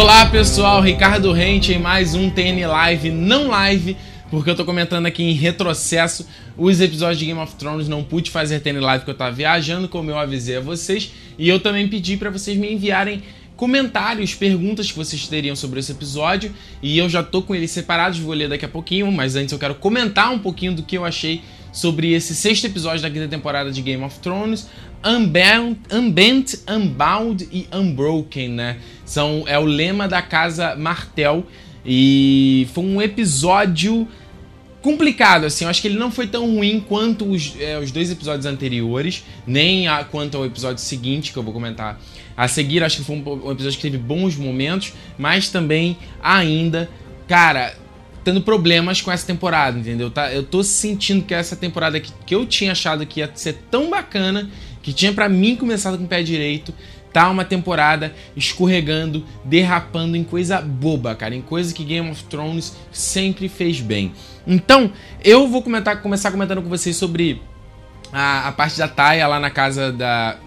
Olá pessoal, Ricardo Rente em mais um TN Live, não live, porque eu tô comentando aqui em retrocesso os episódios de Game of Thrones, não pude fazer TN Live porque eu tava viajando, como eu avisei a vocês, e eu também pedi para vocês me enviarem comentários, perguntas que vocês teriam sobre esse episódio, e eu já tô com eles separados, vou ler daqui a pouquinho, mas antes eu quero comentar um pouquinho do que eu achei sobre esse sexto episódio da quinta temporada de Game of Thrones, Unbound, Unbent, Unbound e Unbroken, né? São, é o lema da casa Martel e foi um episódio complicado, assim. Eu acho que ele não foi tão ruim quanto os, é, os dois episódios anteriores, nem a, quanto ao episódio seguinte que eu vou comentar a seguir. Acho que foi um, um episódio que teve bons momentos, mas também ainda, cara, tendo problemas com essa temporada, entendeu? Tá, eu tô sentindo que essa temporada que, que eu tinha achado que ia ser tão bacana que tinha para mim começado com o pé direito, tá uma temporada escorregando, derrapando em coisa boba, cara, em coisa que Game of Thrones sempre fez bem. Então, eu vou comentar, começar comentando com vocês sobre a, a parte da Taia lá na casa da.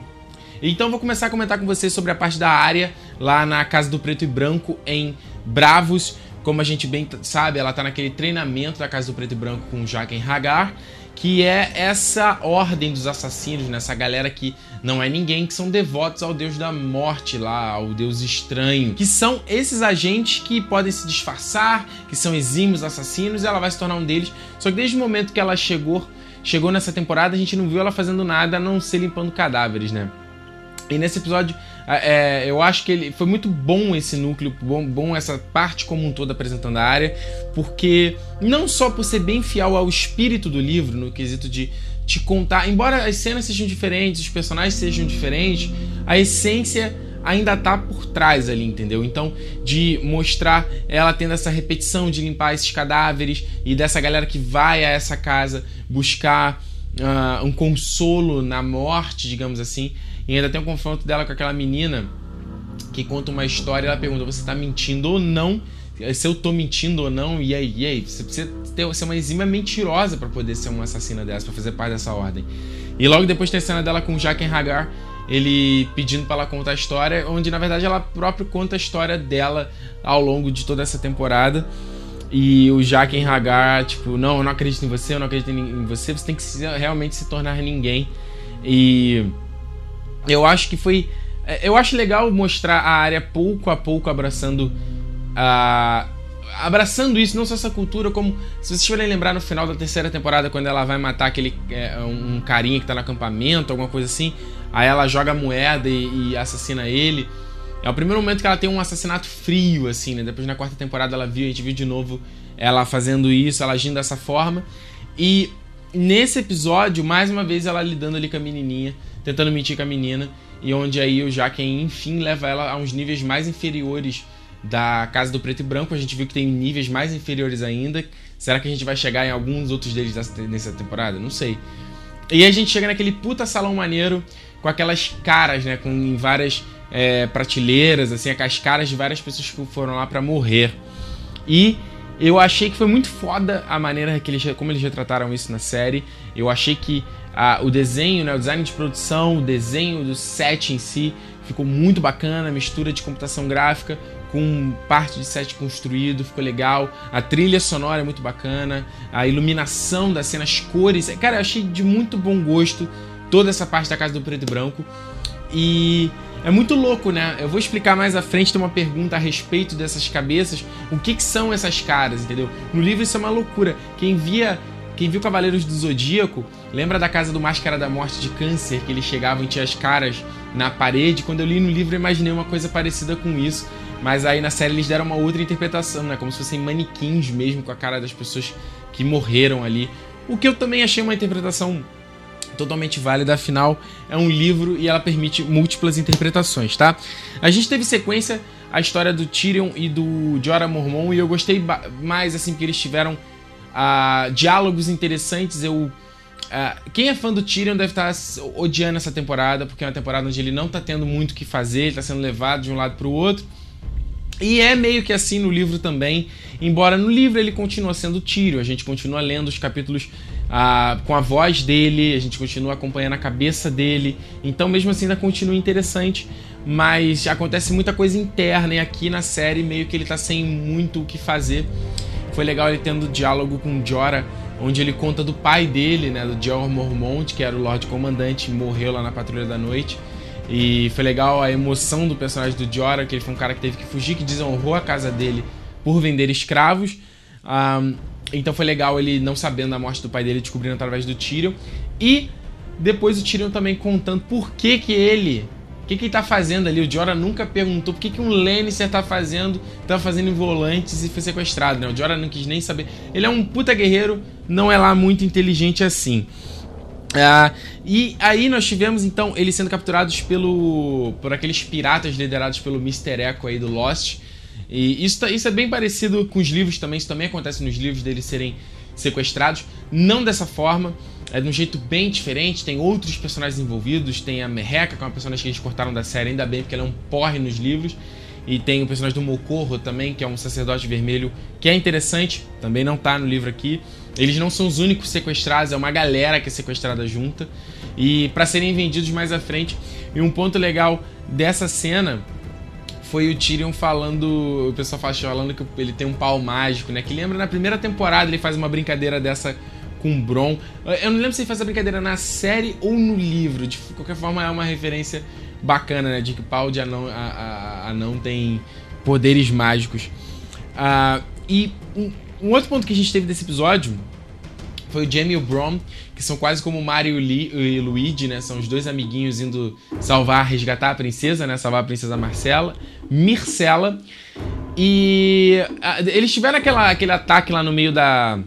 Então, vou começar a comentar com vocês sobre a parte da área lá na casa do Preto e Branco em Bravos. Como a gente bem sabe, ela tá naquele treinamento da casa do Preto e Branco com Jaqen Hagar que é essa ordem dos assassinos, né? essa galera que não é ninguém, que são devotos ao deus da morte lá, ao deus estranho, que são esses agentes que podem se disfarçar, que são exímios assassinos, e ela vai se tornar um deles. Só que desde o momento que ela chegou, chegou nessa temporada, a gente não viu ela fazendo nada a não ser limpando cadáveres, né? E nesse episódio, é, eu acho que ele foi muito bom esse núcleo, bom, bom essa parte como um todo apresentando a área, porque não só por ser bem fiel ao espírito do livro, no quesito de te contar, embora as cenas sejam diferentes, os personagens sejam diferentes, a essência ainda tá por trás ali, entendeu? Então, de mostrar ela tendo essa repetição de limpar esses cadáveres e dessa galera que vai a essa casa buscar uh, um consolo na morte, digamos assim. E ainda tem um confronto dela com aquela menina que conta uma história. Ela pergunta: Você tá mentindo ou não? Se eu tô mentindo ou não? E aí? E aí? Você precisa ter, ser uma exímia mentirosa para poder ser uma assassina dessa, para fazer parte dessa ordem. E logo depois tem a cena dela com Jaqen Hagar, ele pedindo para ela contar a história, onde na verdade ela própria conta a história dela ao longo de toda essa temporada. E o Jaqen Hagar, tipo, não, eu não acredito em você, eu não acredito em você, você tem que realmente se tornar ninguém. E eu acho que foi. É, eu acho legal mostrar a área pouco a pouco abraçando a. Abraçando isso, não só essa cultura, como se vocês forem lembrar no final da terceira temporada, quando ela vai matar aquele é, um carinha que tá no acampamento, alguma coisa assim, aí ela joga moeda e, e assassina ele. É o primeiro momento que ela tem um assassinato frio, assim, né? Depois na quarta temporada ela viu, a gente viu de novo ela fazendo isso, ela agindo dessa forma. E nesse episódio, mais uma vez, ela lidando ali com a menininha, tentando mentir com a menina, e onde aí o Jaquen, enfim, leva ela a uns níveis mais inferiores da Casa do Preto e Branco. A gente viu que tem níveis mais inferiores ainda. Será que a gente vai chegar em alguns outros deles nessa temporada? Não sei. E a gente chega naquele puta salão maneiro com aquelas caras, né? Com várias é, prateleiras, assim, as caras de várias pessoas que foram lá para morrer. E eu achei que foi muito foda a maneira que eles, como eles retrataram isso na série. Eu achei que ah, o desenho, né, o design de produção, o desenho do set em si ficou muito bacana, mistura de computação gráfica com parte de set construído, ficou legal. A trilha sonora é muito bacana, a iluminação das cenas, cores. Cara, eu achei de muito bom gosto toda essa parte da casa do preto e branco. E é muito louco, né? Eu vou explicar mais à frente, tem uma pergunta a respeito dessas cabeças. O que, que são essas caras, entendeu? No livro isso é uma loucura. Quem via. Quem viu Cavaleiros do Zodíaco, lembra da casa do Máscara da Morte de Câncer, que eles chegavam e tinha as caras na parede? Quando eu li no livro, eu imaginei uma coisa parecida com isso. Mas aí na série eles deram uma outra interpretação, né? Como se fossem manequins mesmo com a cara das pessoas que morreram ali. O que eu também achei uma interpretação totalmente válida, afinal é um livro e ela permite múltiplas interpretações, tá? A gente teve sequência a história do Tyrion e do Jorah Mormont e eu gostei mais assim porque eles tiveram uh, diálogos interessantes. Eu uh, quem é fã do Tyrion deve estar odiando essa temporada porque é uma temporada onde ele não está tendo muito o que fazer, ele está sendo levado de um lado para o outro. E é meio que assim no livro também, embora no livro ele continua sendo Tyrion, a gente continua lendo os capítulos ah, com a voz dele, a gente continua acompanhando a cabeça dele, então mesmo assim ainda continua interessante, mas acontece muita coisa interna e aqui na série meio que ele tá sem muito o que fazer. Foi legal ele tendo diálogo com Jorah, onde ele conta do pai dele, né, do Jorah Mormont, que era o Lorde Comandante, morreu lá na Patrulha da Noite. E foi legal a emoção do personagem do Jorah, que ele foi um cara que teve que fugir, que desonrou a casa dele por vender escravos. Um, então foi legal ele não sabendo da morte do pai dele, descobrindo através do Tyrion. E depois o Tyrion também contando por que que ele... O que, que ele tá fazendo ali? O Jorah nunca perguntou por que, que um Lannister tá fazendo, tá fazendo em volantes e foi sequestrado, né? O Jorah não quis nem saber. Ele é um puta guerreiro, não é lá muito inteligente assim. Uh, e aí nós tivemos então eles sendo capturados pelo por aqueles piratas liderados pelo Mr. Echo aí do Lost. E isso, tá, isso é bem parecido com os livros também, isso também acontece nos livros deles serem sequestrados, não dessa forma, é de um jeito bem diferente, tem outros personagens envolvidos, tem a Merreca, que é uma personagem que eles cortaram da série, ainda bem porque ela é um porre nos livros. E tem o personagem do Mocorro também, que é um sacerdote vermelho, que é interessante, também não tá no livro aqui. Eles não são os únicos sequestrados, é uma galera que é sequestrada junta. E para serem vendidos mais à frente. E um ponto legal dessa cena foi o Tyrion falando, o pessoal falando que ele tem um pau mágico, né? Que lembra na primeira temporada ele faz uma brincadeira dessa com o Bron. Eu não lembro se ele faz a brincadeira na série ou no livro. De qualquer forma é uma referência bacana, né? De que pau de anão, a, a, anão tem poderes mágicos. Uh, e um, um, outro ponto que a gente teve desse episódio foi o Jamie e o Brom, que são quase como Mario e Luigi, né? São os dois amiguinhos indo salvar, resgatar a princesa, né? Salvar a princesa Marcela, Mircela. E eles tiveram aquela, aquele ataque lá no meio da,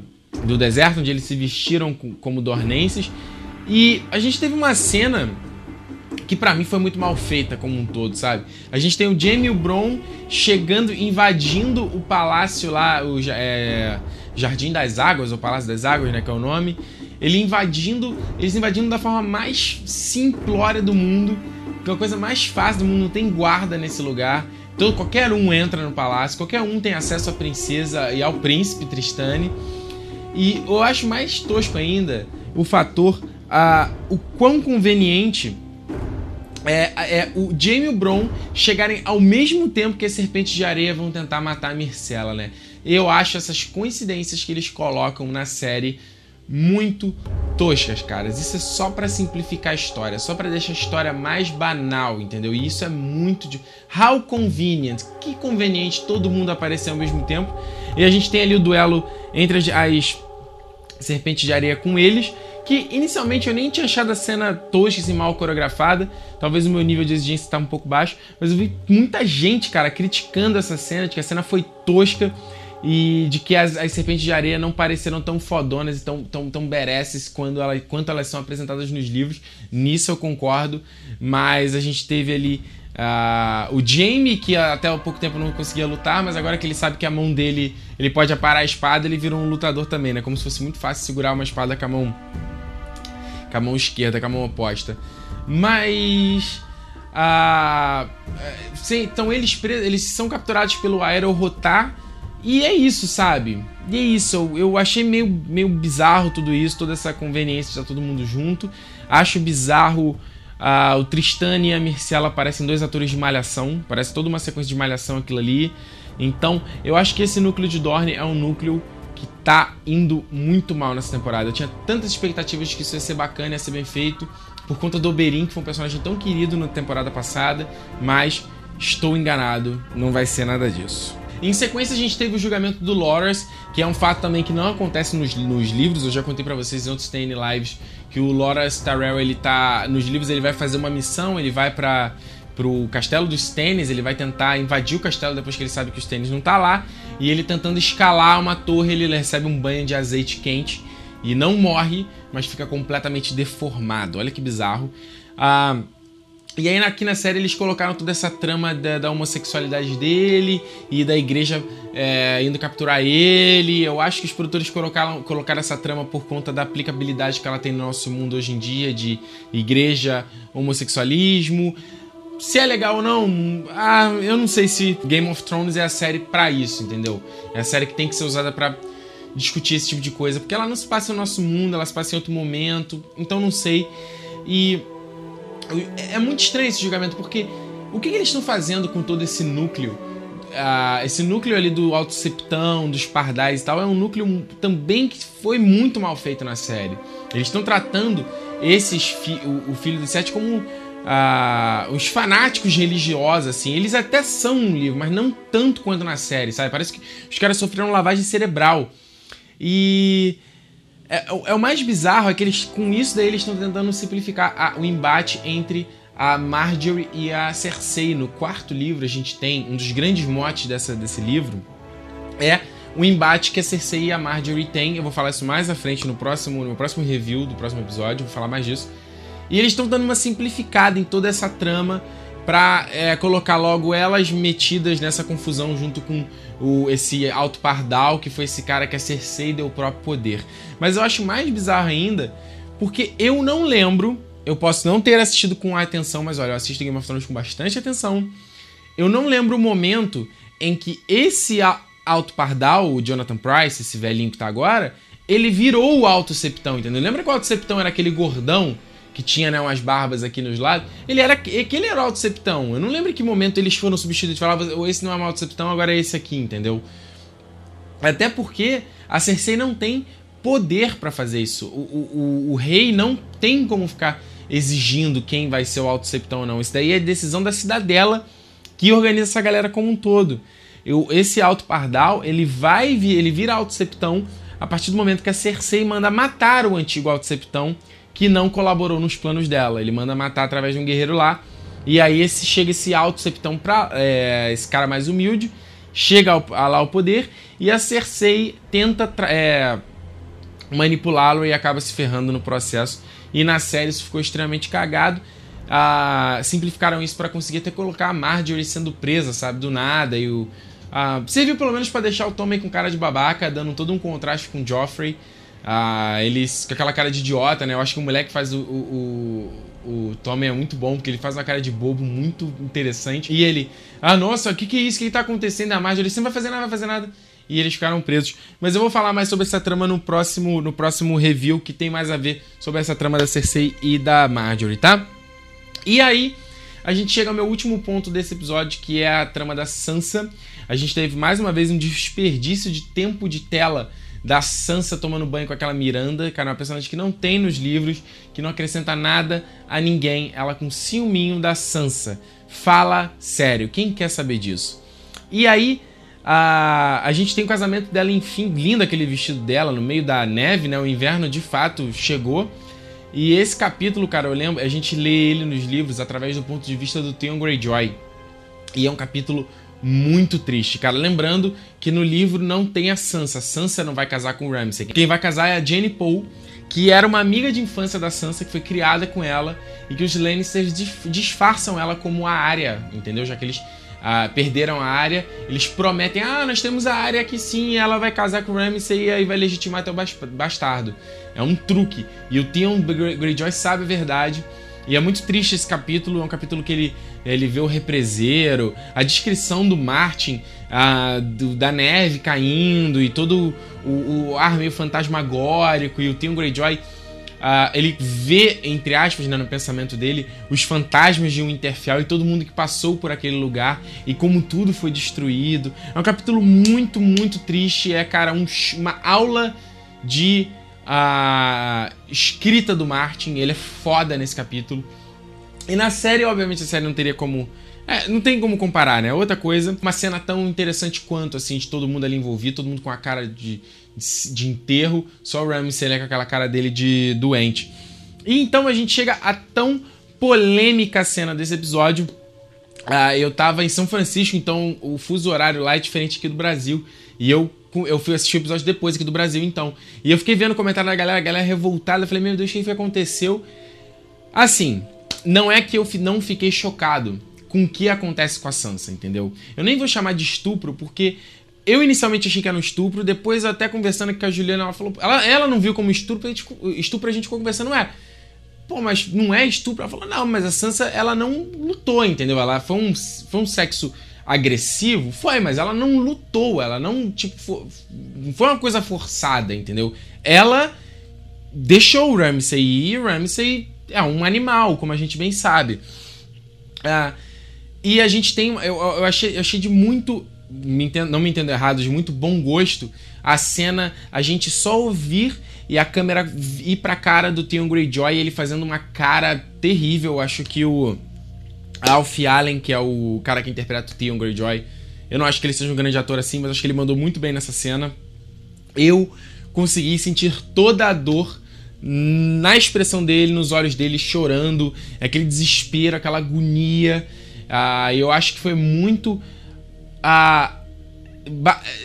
do deserto, onde eles se vestiram como dornenses. E a gente teve uma cena que para mim foi muito mal feita como um todo, sabe? A gente tem o Jamie e o Bron chegando, invadindo o palácio lá, o é, Jardim das Águas, ou Palácio das Águas, né, que é o nome. Ele invadindo, eles invadindo da forma mais simplória do mundo, que é a coisa mais fácil do mundo, não tem guarda nesse lugar. Então qualquer um entra no palácio, qualquer um tem acesso à princesa e ao príncipe Tristane. E eu acho mais tosco ainda o fator, uh, o quão conveniente é, é, o Jamie e o Bron chegarem ao mesmo tempo que as serpentes de areia vão tentar matar a Mircela, né? Eu acho essas coincidências que eles colocam na série muito toscas, caras. Isso é só para simplificar a história, só para deixar a história mais banal, entendeu? E isso é muito de how convenient. Que conveniente todo mundo aparecer ao mesmo tempo. E a gente tem ali o duelo entre as, serpentes de areia com eles que inicialmente eu nem tinha achado a cena tosca e assim, mal coreografada. Talvez o meu nível de exigência tá um pouco baixo, mas eu vi muita gente, cara, criticando essa cena, de que a cena foi tosca e de que as, as serpentes de areia não pareceram tão fodonas e tão, tão, tão bereces quando ela, quanto elas são apresentadas nos livros. Nisso eu concordo, mas a gente teve ali Uh, o Jamie, que até há pouco tempo não conseguia lutar, mas agora que ele sabe que a mão dele ele pode aparar a espada, ele vira um lutador também, né? Como se fosse muito fácil segurar uma espada com a mão com a mão esquerda, com a mão oposta. Mas. Sim, então eles, eles são capturados pelo Aero Rotar. E é isso, sabe? E é isso. Eu, eu achei meio, meio bizarro tudo isso, toda essa conveniência de estar todo mundo junto. Acho bizarro. Uh, o Tristan e a Mircela parecem dois atores de malhação. Parece toda uma sequência de malhação aquilo ali. Então, eu acho que esse núcleo de Dorne é um núcleo que tá indo muito mal nessa temporada. Eu tinha tantas expectativas de que isso ia ser bacana, ia ser bem feito, por conta do Oberyn, que foi um personagem tão querido na temporada passada, mas estou enganado, não vai ser nada disso. Em sequência, a gente teve o julgamento do Loras, que é um fato também que não acontece nos, nos livros. Eu já contei para vocês em outros TN Lives que o Loras Tyrell, ele tá. Nos livros, ele vai fazer uma missão, ele vai para pro castelo dos Stannis, ele vai tentar invadir o castelo depois que ele sabe que os Stannis não tá lá, e ele tentando escalar uma torre, ele recebe um banho de azeite quente e não morre, mas fica completamente deformado. Olha que bizarro. Ah, e aí aqui na série eles colocaram toda essa trama da, da homossexualidade dele e da igreja é, indo capturar ele. Eu acho que os produtores colocaram, colocaram essa trama por conta da aplicabilidade que ela tem no nosso mundo hoje em dia de igreja, homossexualismo Se é legal ou não, ah, eu não sei se Game of Thrones é a série para isso, entendeu? É a série que tem que ser usada para discutir esse tipo de coisa, porque ela não se passa no nosso mundo, ela se passa em outro momento, então não sei. E é muito estranho esse julgamento, porque o que, que eles estão fazendo com todo esse núcleo? Uh, esse núcleo ali do Alto Septão, dos Pardais e tal, é um núcleo também que foi muito mal feito na série. Eles estão tratando esses fi o, o, filho do Sete como uh, os fanáticos religiosos, assim. Eles até são um livro, mas não tanto quanto na série, sabe? Parece que os caras sofreram lavagem cerebral. E é, é, o mais bizarro é que eles, com isso daí, eles estão tentando simplificar a, o embate entre a Marjorie e a Cersei. No quarto livro, a gente tem um dos grandes motes dessa, desse livro é o embate que a Cersei e a Marjorie têm. Eu vou falar isso mais à frente no próximo, no próximo review do próximo episódio, vou falar mais disso. E eles estão dando uma simplificada em toda essa trama para é, colocar logo elas metidas nessa confusão junto com o, esse Alto Pardal, que foi esse cara que a Cersei deu o próprio poder. Mas eu acho mais bizarro ainda, porque eu não lembro, eu posso não ter assistido com atenção, mas olha, eu assisto Game of Thrones com bastante atenção. Eu não lembro o momento em que esse Alto Pardal, o Jonathan Price, esse velhinho que tá agora, ele virou o Alto Septão, entendeu? Lembra que o Alto Septão era aquele gordão que tinha né, umas barbas aqui nos lados, ele era aquele era o Alto Septão. Eu não lembro em que momento eles foram substituídos. Falava, esse não é o Alto Septão, agora é esse aqui, entendeu? Até porque a Cersei não tem poder para fazer isso. O, o, o, rei não tem como ficar exigindo quem vai ser o Alto Septão ou não. Isso daí é decisão da cidadela que organiza essa galera como um todo. Eu, esse Alto Pardal, ele vai ele vira Alto Septão a partir do momento que a Cersei manda matar o antigo Alto Septão que não colaborou nos planos dela. Ele manda matar através de um guerreiro lá. E aí esse chega esse alto septão pra é, esse cara mais humilde, chega ao, a, lá ao poder e a Cersei tenta é, manipulá-lo e acaba se ferrando no processo. E na série isso ficou extremamente cagado. Ah, simplificaram isso para conseguir até colocar a Marjorie sendo presa, sabe, do nada. E o, ah, serviu pelo menos para deixar o Tommen com cara de babaca, dando todo um contraste com o Joffrey. Ah, eles com aquela cara de idiota, né? Eu acho que o moleque faz o, o, o, Tommy é muito bom, porque ele faz uma cara de bobo muito interessante. E ele, ah, nossa, o que, que é isso? O que, que tá acontecendo? A Marjorie, você não vai fazer nada, vai fazer nada. E eles ficaram presos. Mas eu vou falar mais sobre essa trama no próximo, no próximo review, que tem mais a ver sobre essa trama da Cersei e da Marjorie, tá? E aí, a gente chega ao meu último ponto desse episódio, que é a trama da Sansa. A gente teve mais uma vez um desperdício de tempo de tela da Sansa tomando banho com aquela Miranda, cara, uma personagem que não tem nos livros, que não acrescenta nada a ninguém, ela com ciúminho da Sansa. Fala sério, quem quer saber disso? E aí, a, a gente tem o casamento dela, enfim, lindo aquele vestido dela no meio da neve, né? O inverno de fato chegou. E esse capítulo, cara, eu lembro, a gente lê ele nos livros através do ponto de vista do Theon Greyjoy. E é um capítulo muito triste, cara. Lembrando que no livro não tem a Sansa. A Sansa não vai casar com o Ramsay. Quem vai casar é a Jenny Poe, que era uma amiga de infância da Sansa, que foi criada com ela, e que os Lannisters disfarçam ela como a área, entendeu? Já que eles ah, perderam a área, eles prometem: ah, nós temos a área aqui sim, ela vai casar com o Ramsay e aí vai legitimar teu bastardo. É um truque. E o Theon Greyjoy sabe a verdade e é muito triste esse capítulo, é um capítulo que ele, ele vê o represeiro, a descrição do Martin, a, do, da neve caindo e todo o, o, ar meio fantasmagórico e o Theon Greyjoy. Uh, ele vê, entre aspas, né, no pensamento dele, os fantasmas de Winterfell e todo mundo que passou por aquele lugar e como tudo foi destruído. É um capítulo muito, muito triste. É, cara, um, uma aula de a escrita do Martin, ele é foda nesse capítulo. E na série, obviamente, a série não teria como. É, não tem como comparar, né? Outra coisa, uma cena tão interessante quanto, assim, de todo mundo ali envolvido, todo mundo com a cara de, de enterro, só o Ramsay né, com aquela cara dele de doente. E então a gente chega a tão polêmica cena desse episódio. Ah, eu tava em São Francisco, então o fuso horário lá é diferente aqui do Brasil. E eu eu fui assistir o episódio depois aqui do Brasil, então. E eu fiquei vendo o comentário da galera, a galera revoltada. Eu falei, meu Deus, o que aconteceu? Assim, não é que eu não fiquei chocado com o que acontece com a Sansa, entendeu? Eu nem vou chamar de estupro, porque eu inicialmente achei que era um estupro, depois até conversando com a Juliana, ela falou. Ela, ela não viu como estupro, a gente, estupro a gente ficou conversando, é. pô, mas não é estupro? Ela falou, não, mas a Sansa, ela não lutou, entendeu? Ela foi um, foi um sexo agressivo? Foi, mas ela não lutou, ela não, tipo, foi, foi uma coisa forçada, entendeu? Ela deixou o Ramsay ir e o Ramsay é um animal, como a gente bem sabe. Ah, e a gente tem. Eu, eu, achei, eu achei de muito. Me entendo, não me entendo errado, de muito bom gosto a cena, a gente só ouvir e a câmera ir pra cara do Theon Greyjoy ele fazendo uma cara terrível. Acho que o Alf Allen, que é o cara que interpreta o Theon Greyjoy, eu não acho que ele seja um grande ator assim, mas acho que ele mandou muito bem nessa cena. Eu consegui sentir toda a dor na expressão dele, nos olhos dele, chorando, aquele desespero, aquela agonia. Ah, eu acho que foi muito. Ah,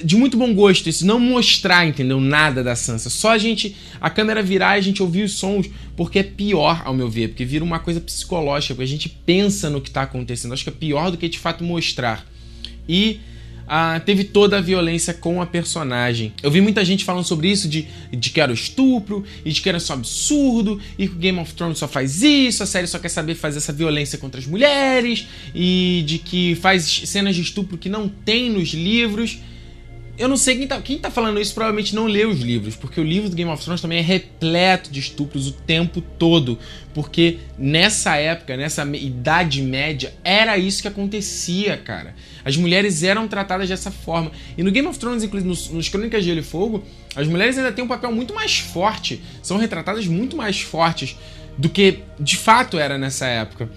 de muito bom gosto isso, não mostrar, entendeu? Nada da Sansa. Só a gente. A câmera virar e a gente ouvir os sons, porque é pior, ao meu ver, porque vira uma coisa psicológica, porque a gente pensa no que está acontecendo. Acho que é pior do que de fato mostrar. E ah, teve toda a violência com a personagem. Eu vi muita gente falando sobre isso, de, de que era estupro, e de que era só absurdo, e que o Game of Thrones só faz isso, a série só quer saber fazer essa violência contra as mulheres, e de que faz cenas de estupro que não tem nos livros eu não sei quem tá, quem tá falando isso, provavelmente não leu os livros, porque o livro do Game of Thrones também é repleto de estupros o tempo todo. Porque nessa época, nessa idade média, era isso que acontecia, cara. As mulheres eram tratadas dessa forma. E no Game of Thrones, inclusive nos, nos Crônicas de Gelo e Fogo, as mulheres ainda têm um papel muito mais forte, são retratadas muito mais fortes do que de fato era nessa época.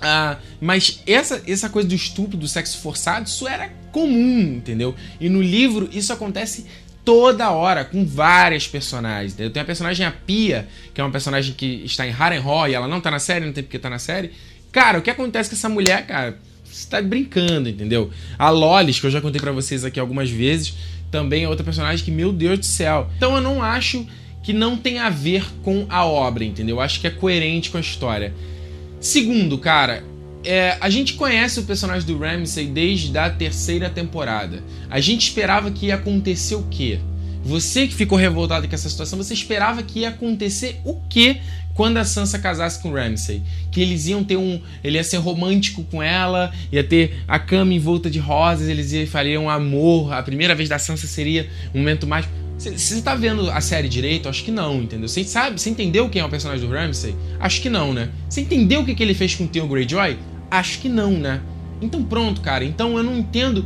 Ah, mas essa, essa coisa do estupro, do sexo forçado, isso era comum, entendeu? E no livro isso acontece toda hora, com várias personagens. Entendeu? Tem a personagem a Pia, que é uma personagem que está em Harrenhal e ela não tá na série, não tem porque tá na série. Cara, o que acontece com essa mulher, cara? Você tá brincando, entendeu? A Lolis, que eu já contei para vocês aqui algumas vezes, também é outra personagem que, meu Deus do céu. Então eu não acho que não tem a ver com a obra, entendeu? Eu acho que é coerente com a história. Segundo, cara, é, a gente conhece o personagem do Ramsay desde a terceira temporada. A gente esperava que ia acontecer o quê? Você que ficou revoltado com essa situação, você esperava que ia acontecer o quê quando a Sansa casasse com o Ramsay? Que eles iam ter um. Ele ia ser romântico com ela, ia ter a cama em volta de rosas, eles iam fazer um amor. A primeira vez da Sansa seria um momento mais. Você tá vendo a série direito? Acho que não, entendeu? Você sabe, você entendeu quem é o personagem do Ramsay? Acho que não, né? Você entendeu o que, que ele fez com o Theon Greyjoy? Acho que não, né? Então pronto, cara. Então eu não entendo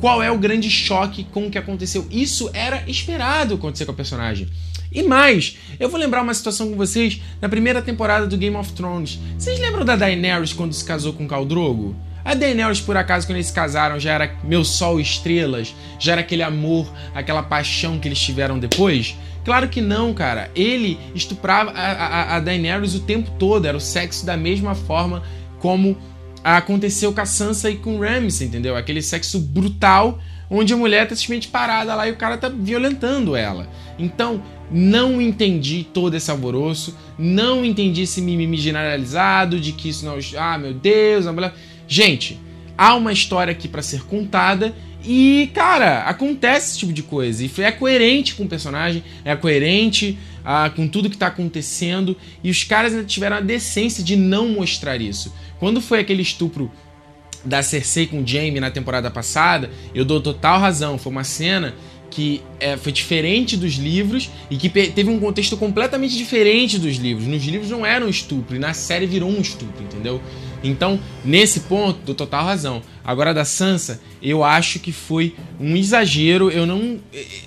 qual é o grande choque com o que aconteceu. Isso era esperado acontecer com a personagem. E mais, eu vou lembrar uma situação com vocês na primeira temporada do Game of Thrones. Vocês lembram da Daenerys quando se casou com Khal Drogo? A Daenerys, por acaso, quando eles se casaram, já era meu sol estrelas? Já era aquele amor, aquela paixão que eles tiveram depois? Claro que não, cara. Ele estuprava a, a, a Daenerys o tempo todo. Era o sexo da mesma forma como aconteceu com a Sansa e com o Ramsay, entendeu? Aquele sexo brutal onde a mulher tá simplesmente parada lá e o cara tá violentando ela. Então, não entendi todo esse alvoroço, não entendi esse mimimi generalizado de que isso não. Ah, meu Deus, a mulher. Gente, há uma história aqui para ser contada e, cara, acontece esse tipo de coisa. E é coerente com o personagem, é coerente ah, com tudo que tá acontecendo. E os caras ainda tiveram a decência de não mostrar isso. Quando foi aquele estupro da Cersei com o Jaime na temporada passada, eu dou total razão. Foi uma cena que é, foi diferente dos livros e que teve um contexto completamente diferente dos livros. Nos livros não era um estupro, e na série virou um estupro, entendeu? Então, nesse ponto, dou total razão. Agora, da Sansa, eu acho que foi um exagero. Eu não.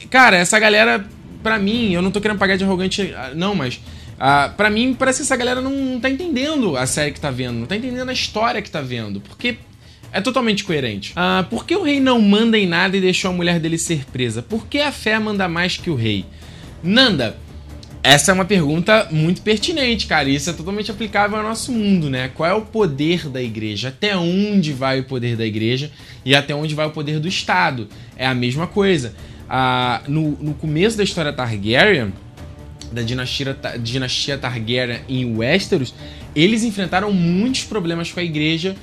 Cara, essa galera, pra mim, eu não tô querendo pagar de arrogante, não, mas. Uh, para mim, parece que essa galera não, não tá entendendo a série que tá vendo, não tá entendendo a história que tá vendo. Porque é totalmente coerente. Ah, por que o rei não manda em nada e deixou a mulher dele ser presa? Por que a fé manda mais que o rei? Nanda, essa é uma pergunta muito pertinente, cara. Isso é totalmente aplicável ao nosso mundo, né? Qual é o poder da igreja? Até onde vai o poder da igreja e até onde vai o poder do Estado? É a mesma coisa. Ah, no, no começo da história Targaryen, da dinastia, dinastia Targaryen em Westeros, eles enfrentaram muitos problemas com a igreja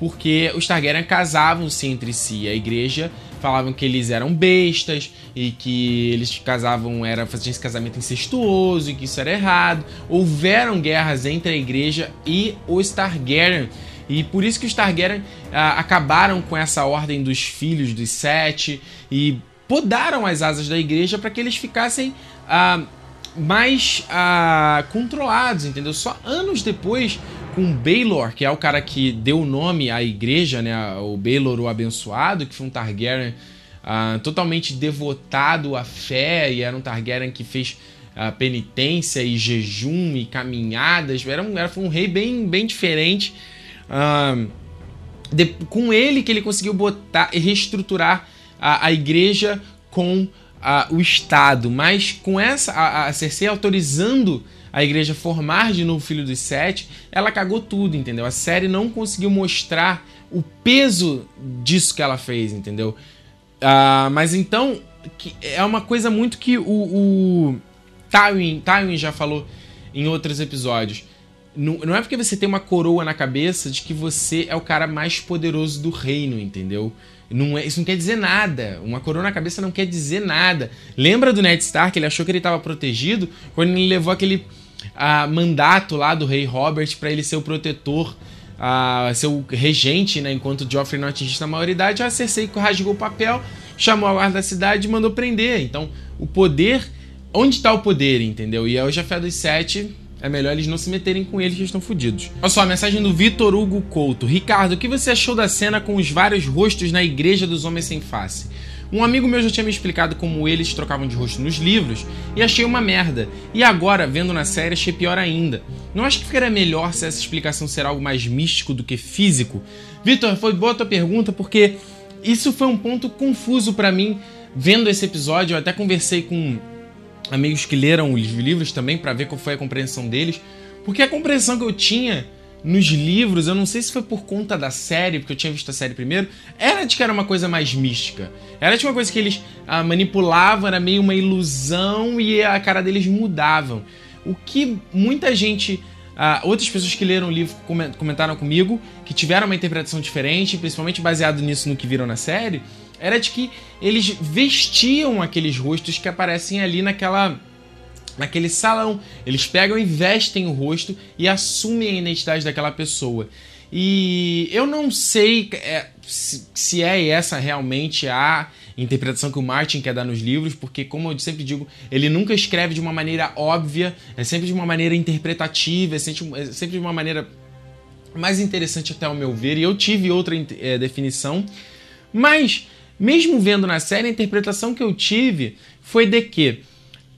porque os Targaryen casavam-se entre si. A igreja falavam que eles eram bestas e que eles casavam, era faziam esse casamento incestuoso e que isso era errado. Houveram guerras entre a igreja e os Targaryen. E por isso que os Targaryen ah, acabaram com essa ordem dos filhos dos sete e podaram as asas da igreja para que eles ficassem ah, mais ah, controlados, entendeu? Só anos depois, com Baelor, que é o cara que deu o nome à igreja, né? O Baelor o Abençoado, que foi um Targaryen ah, totalmente devotado à fé e era um Targaryen que fez ah, penitência e jejum e caminhadas. Era um, era, um rei bem, bem diferente. Ah, de, com ele que ele conseguiu botar e reestruturar a, a igreja com o Estado, mas com essa a, a Cersei autorizando a igreja formar de novo filho dos sete, ela cagou tudo, entendeu? A série não conseguiu mostrar o peso disso que ela fez, entendeu? Uh, mas então, é uma coisa muito que o, o Tywin, Tywin já falou em outros episódios. Não, não é porque você tem uma coroa na cabeça de que você é o cara mais poderoso do reino, entendeu? Não é, isso não quer dizer nada. Uma coroa na cabeça não quer dizer nada. Lembra do Ned Stark? Ele achou que ele estava protegido quando ele levou aquele mandato lá do rei Robert para ele ser o protetor, ser o regente, né? Enquanto Joffrey não atingisse a maioridade. A Cersei rasgou o papel, chamou a guarda da cidade e mandou prender. Então, o poder. Onde está o poder, entendeu? E hoje a Fé dos Sete é melhor eles não se meterem com eles que estão fodidos. Olha só, a mensagem do Vitor Hugo Couto. Ricardo, o que você achou da cena com os vários rostos na Igreja dos Homens Sem Face? Um amigo meu já tinha me explicado como eles trocavam de rosto nos livros e achei uma merda. E agora, vendo na série, achei pior ainda. Não acho que ficaria melhor se essa explicação ser algo mais místico do que físico? Vitor, foi boa a tua pergunta porque isso foi um ponto confuso para mim vendo esse episódio. Eu até conversei com amigos que leram os livros também para ver qual foi a compreensão deles, porque a compreensão que eu tinha nos livros, eu não sei se foi por conta da série, porque eu tinha visto a série primeiro, era de que era uma coisa mais mística. Era de uma coisa que eles ah, manipulavam, era meio uma ilusão e a cara deles mudavam. O que muita gente. Ah, outras pessoas que leram o livro comentaram comigo, que tiveram uma interpretação diferente, principalmente baseado nisso no que viram na série, era de que eles vestiam aqueles rostos que aparecem ali naquela naquele salão. Eles pegam e vestem o rosto e assumem a identidade daquela pessoa. E eu não sei é, se, é essa realmente a interpretação que o Martin quer dar nos livros, porque, como eu sempre digo, ele nunca escreve de uma maneira óbvia, é sempre de uma maneira interpretativa, é sempre, é de uma maneira mais interessante, até ao meu ver. E eu tive outra é, definição, mas mesmo vendo na série, a interpretação que eu tive foi de que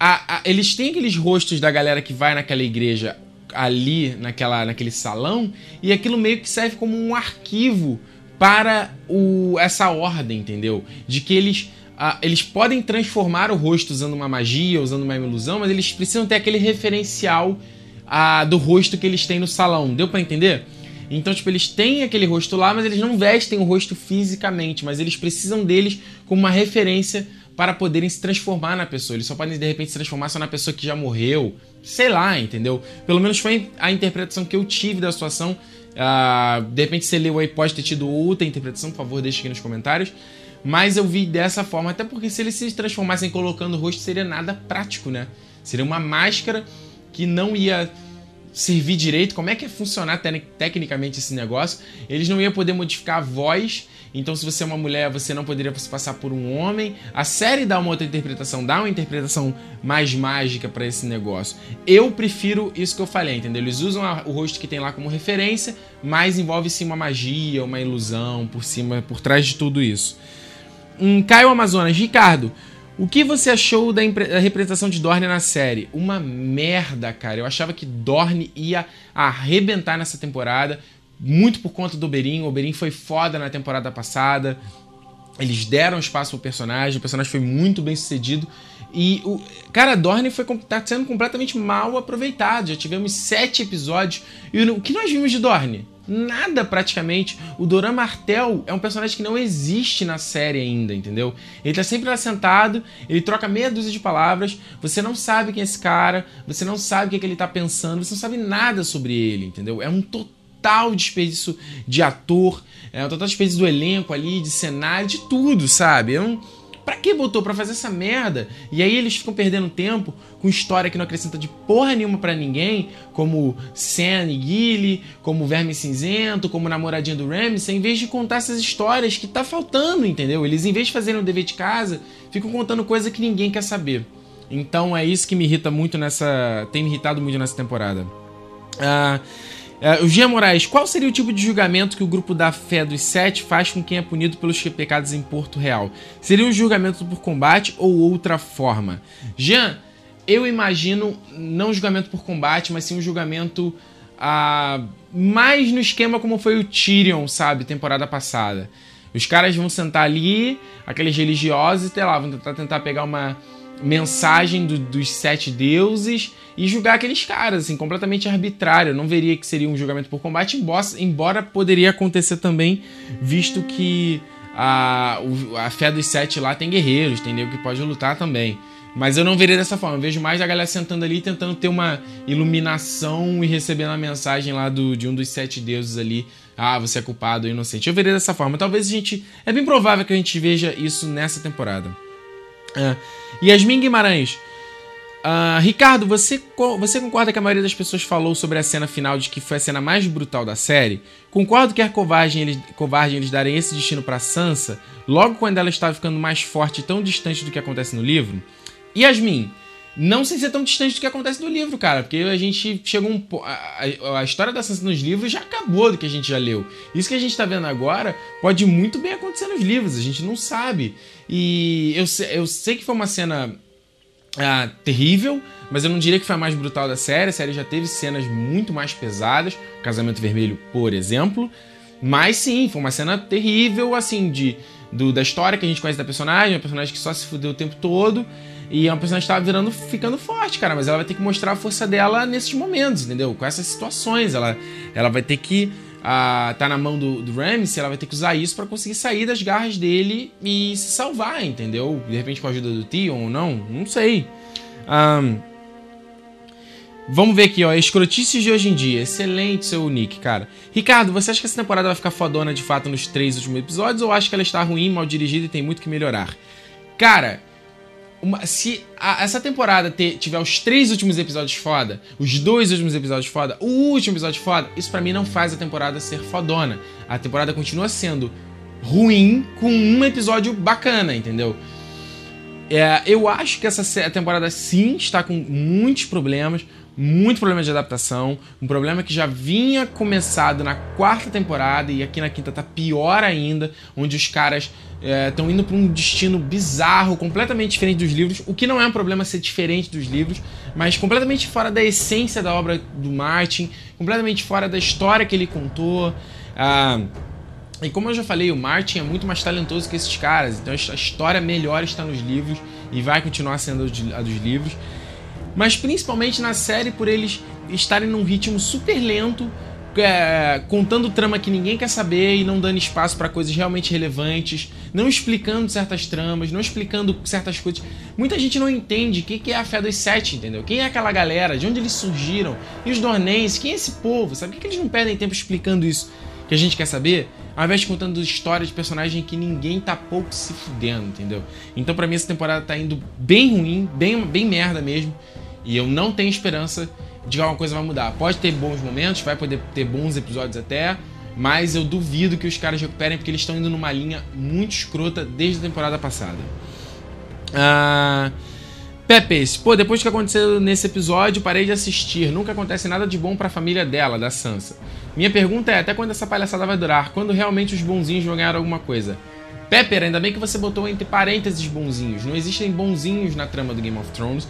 a, a, eles têm aqueles rostos da galera que vai naquela igreja ali, naquela, naquele salão, e aquilo meio que serve como um arquivo para o, essa ordem, entendeu? De que eles, uh, eles podem transformar o rosto usando uma magia, usando uma ilusão, mas eles precisam ter aquele referencial uh, do rosto que eles têm no salão. Deu para entender? Então, tipo, eles têm aquele rosto lá, mas eles não vestem o rosto fisicamente, mas eles precisam deles como uma referência para poderem se transformar na pessoa. Eles só podem, de repente, se transformar só na pessoa que já morreu. Sei lá, entendeu? Pelo menos foi a interpretação que eu tive da situação. Uh, de repente, você leu aí, pode ter tido outra interpretação, por favor, deixe aqui nos comentários. Mas eu vi dessa forma, até porque se eles se transformassem colocando o rosto, seria nada prático, né? Seria uma máscara que não ia servir direito, como é que ia funcionar te tecnicamente esse negócio. Eles não iam poder modificar a voz, então se você é uma mulher, você não poderia se passar por um homem. A série dá uma outra interpretação, dá uma interpretação mais mágica para esse negócio. Eu prefiro isso que eu falei, entendeu? Eles usam o rosto que tem lá como referência, mas envolve sim uma magia, uma ilusão por cima, por trás de tudo isso. Um Caio Amazonas, Ricardo, o que você achou da, da, representação de Dorne na série? Uma merda, cara. Eu achava que Dorne ia arrebentar nessa temporada, muito por conta do Oberyn. O Oberyn foi foda na temporada passada. Eles deram espaço pro personagem, o personagem foi muito bem sucedido. E o. Cara, Dorne foi, tá sendo completamente mal aproveitado. Já tivemos sete episódios. E o, o que nós vimos de Dorne? nada praticamente. O Doran Martel é um personagem que não existe na série ainda, entendeu? Ele tá sempre lá sentado, ele troca meia dúzia de palavras, você não sabe quem é esse cara, você não sabe o que, é que ele tá pensando, você não sabe nada sobre ele, entendeu? É um total total desperdício de ator, é um total desperdício do elenco ali, de cenário, de tudo, sabe? Um Pra que botou? Pra fazer essa merda? E aí eles ficam perdendo tempo com história que não acrescenta de porra nenhuma para ninguém, como Sam e Gilly, como Verme Cinzento, como Namoradinha do Ramsey, em vez de contar essas histórias que tá faltando, entendeu? Eles, em vez de fazerem o dever de casa, ficam contando coisa que ninguém quer saber. Então é isso que me irrita muito nessa. tem me irritado muito nessa temporada. Ah. Uh, o Gia Moraes, qual seria o tipo de julgamento que o grupo da fé dos sete faz com quem é punido pelos pecados em Porto Real? Seria um julgamento por combate ou outra forma? Jean, eu imagino não julgamento por combate, mas sim um julgamento uh, mais no esquema como foi o Tyrion, sabe, temporada passada. Os caras vão sentar ali, aqueles religiosos, e lá, vão tentar, tentar pegar uma mensagem do, dos sete deuses e julgar aqueles caras, assim, completamente arbitrário. Eu não veria que seria um julgamento por combate, embora, embora poderia acontecer também, visto que a, a fé dos sete lá tem guerreiros, nego que pode lutar também. Mas eu não veria dessa forma. Eu vejo mais a galera sentando ali tentando ter uma iluminação e recebendo a mensagem lá do, de um dos sete deuses ali. Ah, você é culpado, inocente. Eu veria dessa forma. Talvez a gente. É bem provável que a gente veja isso nessa temporada. É. Yasmin Guimarães. Uh, Ricardo, você, você concorda que a maioria das pessoas falou sobre a cena final de que foi a cena mais brutal da série? Concordo que é covarde eles, covarde eles darem esse destino para Sansa, logo quando ela estava ficando mais forte e tão distante do que acontece no livro? Yasmin, não sei se é tão distante do que acontece no livro, cara, porque a gente chegou um a, a, história da Sansa nos livros já acabou do que a gente já leu. Isso que a gente tá vendo agora pode muito bem acontecer nos livros, a gente não sabe. E eu, eu sei que foi uma cena ah, terrível, mas eu não diria que foi a mais brutal da série. A série já teve cenas muito mais pesadas, Casamento Vermelho, por exemplo. Mas sim, foi uma cena terrível, assim, de, do, da história que a gente conhece da personagem, uma personagem que só se fudeu o tempo todo. E é uma personagem que tava virando, ficando forte, cara. Mas ela vai ter que mostrar a força dela nesses momentos, entendeu? Com essas situações. Ela, ela vai ter que. Uh, tá na mão do, do Ramsey, ela vai ter que usar isso para conseguir sair das garras dele e se salvar, entendeu? De repente com a ajuda do Tion ou não, não sei. Um, vamos ver aqui, ó. Escrotices de hoje em dia. Excelente seu nick, cara. Ricardo, você acha que essa temporada vai ficar fodona de fato nos três últimos episódios ou acha que ela está ruim, mal dirigida e tem muito que melhorar? Cara, uma, se a, essa temporada ter, tiver os três últimos episódios foda, os dois últimos episódios foda, o último episódio foda, isso para mim não faz a temporada ser fodona. A temporada continua sendo ruim com um episódio bacana, entendeu? É, eu acho que essa temporada sim está com muitos problemas, muito problema de adaptação, um problema que já vinha começado na quarta temporada e aqui na quinta tá pior ainda, onde os caras estão é, indo para um destino bizarro, completamente diferente dos livros, o que não é um problema ser diferente dos livros, mas completamente fora da essência da obra do Martin, completamente fora da história que ele contou. Ah, e como eu já falei, o Martin é muito mais talentoso que esses caras, então a história melhor está nos livros e vai continuar sendo a dos livros mas principalmente na série por eles estarem num ritmo super lento, é, contando trama que ninguém quer saber e não dando espaço para coisas realmente relevantes, não explicando certas tramas, não explicando certas coisas. Muita gente não entende o que, é a fé dos sete, entendeu? Quem é aquela galera, de onde eles surgiram, e os Dornenses, quem é esse povo, sabe? Por que, eles não perdem tempo explicando isso que a gente quer saber? Ao invés de contando histórias de personagem que ninguém tá pouco se fudendo, entendeu? Então, para mim, essa temporada tá indo bem ruim, bem, bem merda mesmo. E eu não tenho esperança de que alguma coisa vai mudar. Pode ter bons momentos, vai poder ter bons episódios até, mas eu duvido que os caras recuperem porque eles estão indo numa linha muito escrota desde a temporada passada. Ah. Pô, depois do que aconteceu nesse episódio, parei de assistir. Nunca acontece nada de bom para a família dela, da Sansa. Minha pergunta é: até quando essa palhaçada vai durar? Quando realmente os bonzinhos vão ganhar alguma coisa? Pepper, ainda bem que você botou entre parênteses bonzinhos. Não existem bonzinhos na trama do Game of Thrones.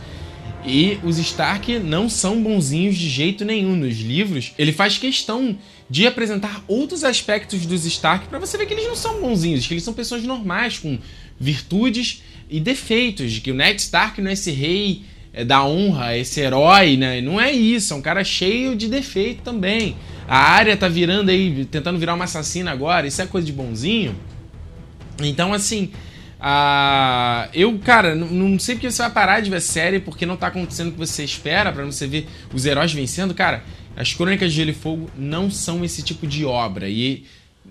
E os Stark não são bonzinhos de jeito nenhum nos livros. Ele faz questão de apresentar outros aspectos dos Stark para você ver que eles não são bonzinhos, que eles são pessoas normais com virtudes e defeitos, de que o Ned Stark não é esse rei é, da honra, esse herói, né? Não é isso, é um cara cheio de defeito também. A área tá virando aí, tentando virar uma assassina agora, isso é coisa de bonzinho. Então, assim, Ah, eu, cara, não, sei porque você vai parar de ver série, porque não tá acontecendo o que você espera, para você ver os heróis vencendo. Cara, as Crônicas de Gelo e Fogo não são esse tipo de obra. E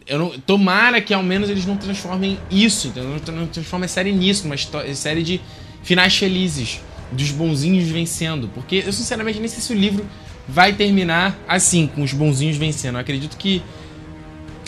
eu não, tomara que ao menos eles não transformem isso, não transformem a série nisso, uma série de finais felizes, dos bonzinhos vencendo. Porque eu sinceramente nem sei se o livro vai terminar assim, com os bonzinhos vencendo. Eu acredito que,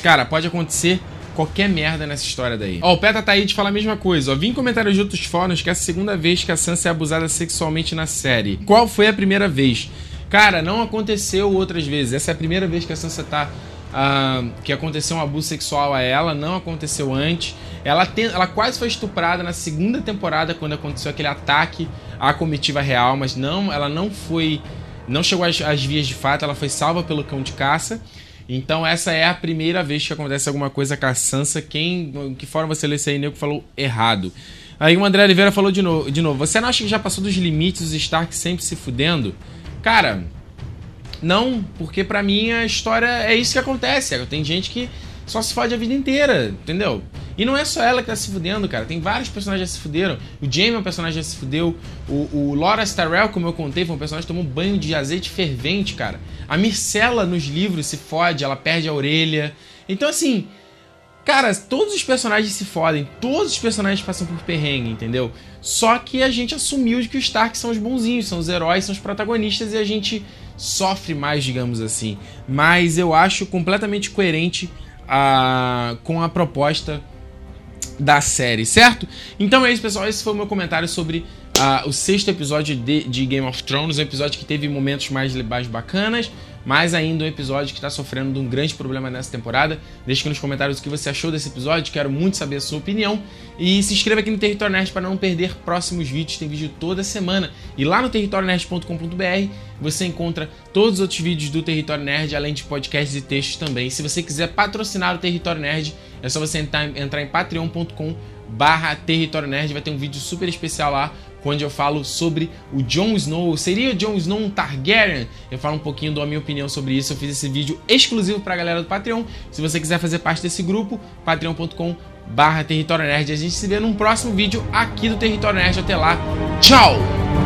cara, pode acontecer qualquer merda nessa história daí. Ó, o Peta tá aí de falar a mesma coisa. Ó, vi em comentários de outros fóruns que é a segunda vez que a Sansa é abusada sexualmente na série. Qual foi a primeira vez? Cara, não aconteceu outras vezes. Essa é a primeira vez que a Sansa tá. Uh, que aconteceu um abuso sexual a ela, não aconteceu antes. Ela, tem, ela quase foi estuprada na segunda temporada, quando aconteceu aquele ataque à comitiva real, mas não, ela não foi. Não chegou às, às vias de fato, ela foi salva pelo cão de caça. Então essa é a primeira vez que acontece alguma coisa com a Sansa. Quem, que forma você lê isso aí, nego falou errado. Aí o André Oliveira falou de novo, de novo. Você não acha que já passou dos limites os Stark sempre se fudendo? Cara, não, porque pra mim a história é isso que acontece. Tem gente que só se fode a vida inteira, entendeu? E não é só ela que tá se fudendo, cara. Tem vários personagens que se fuderam. O Jaime é um personagem que se fudeu. O, o Loras Tyrell, como eu contei, foi um personagem que tomou um banho de azeite fervente, cara. A Mircela nos livros se fode, ela perde a orelha. Então, assim, cara, todos os personagens se fodem. Todos os personagens passam por perrengue, entendeu? Só que a gente assumiu de que os Stark são os bonzinhos, são os heróis, são os protagonistas e a gente sofre mais, digamos assim. Mas eu acho completamente coerente a, com a proposta da série, certo? Então é isso, pessoal. Esse foi o meu comentário sobre uh, o sexto episódio de, de, Game of Thrones. Um episódio que teve momentos mais, mais bacanas, mas ainda um episódio que está sofrendo de um grande problema nessa temporada. Deixe aqui nos comentários o que você achou desse episódio, quero muito saber a sua opinião. E se inscreva aqui no Território Nerd para não perder próximos vídeos, tem vídeo toda semana. E lá no territorionerd.com.br você encontra todos os outros vídeos do Território Nerd, além de podcasts e textos também. Se você quiser patrocinar o Território Nerd, é só você entrar, entrar em patreon.com barra Território Nerd, vai ter um vídeo super especial lá onde eu falo sobre o Jon Snow. Seria o Jon Snow um Targaryen? Eu falo um pouquinho da minha opinião sobre isso. Eu fiz esse vídeo exclusivo para a galera do Patreon. Se você quiser fazer parte desse grupo, patreon.com barra Território Nerd. A gente se vê num próximo vídeo aqui do Território Nerd. Até lá, tchau!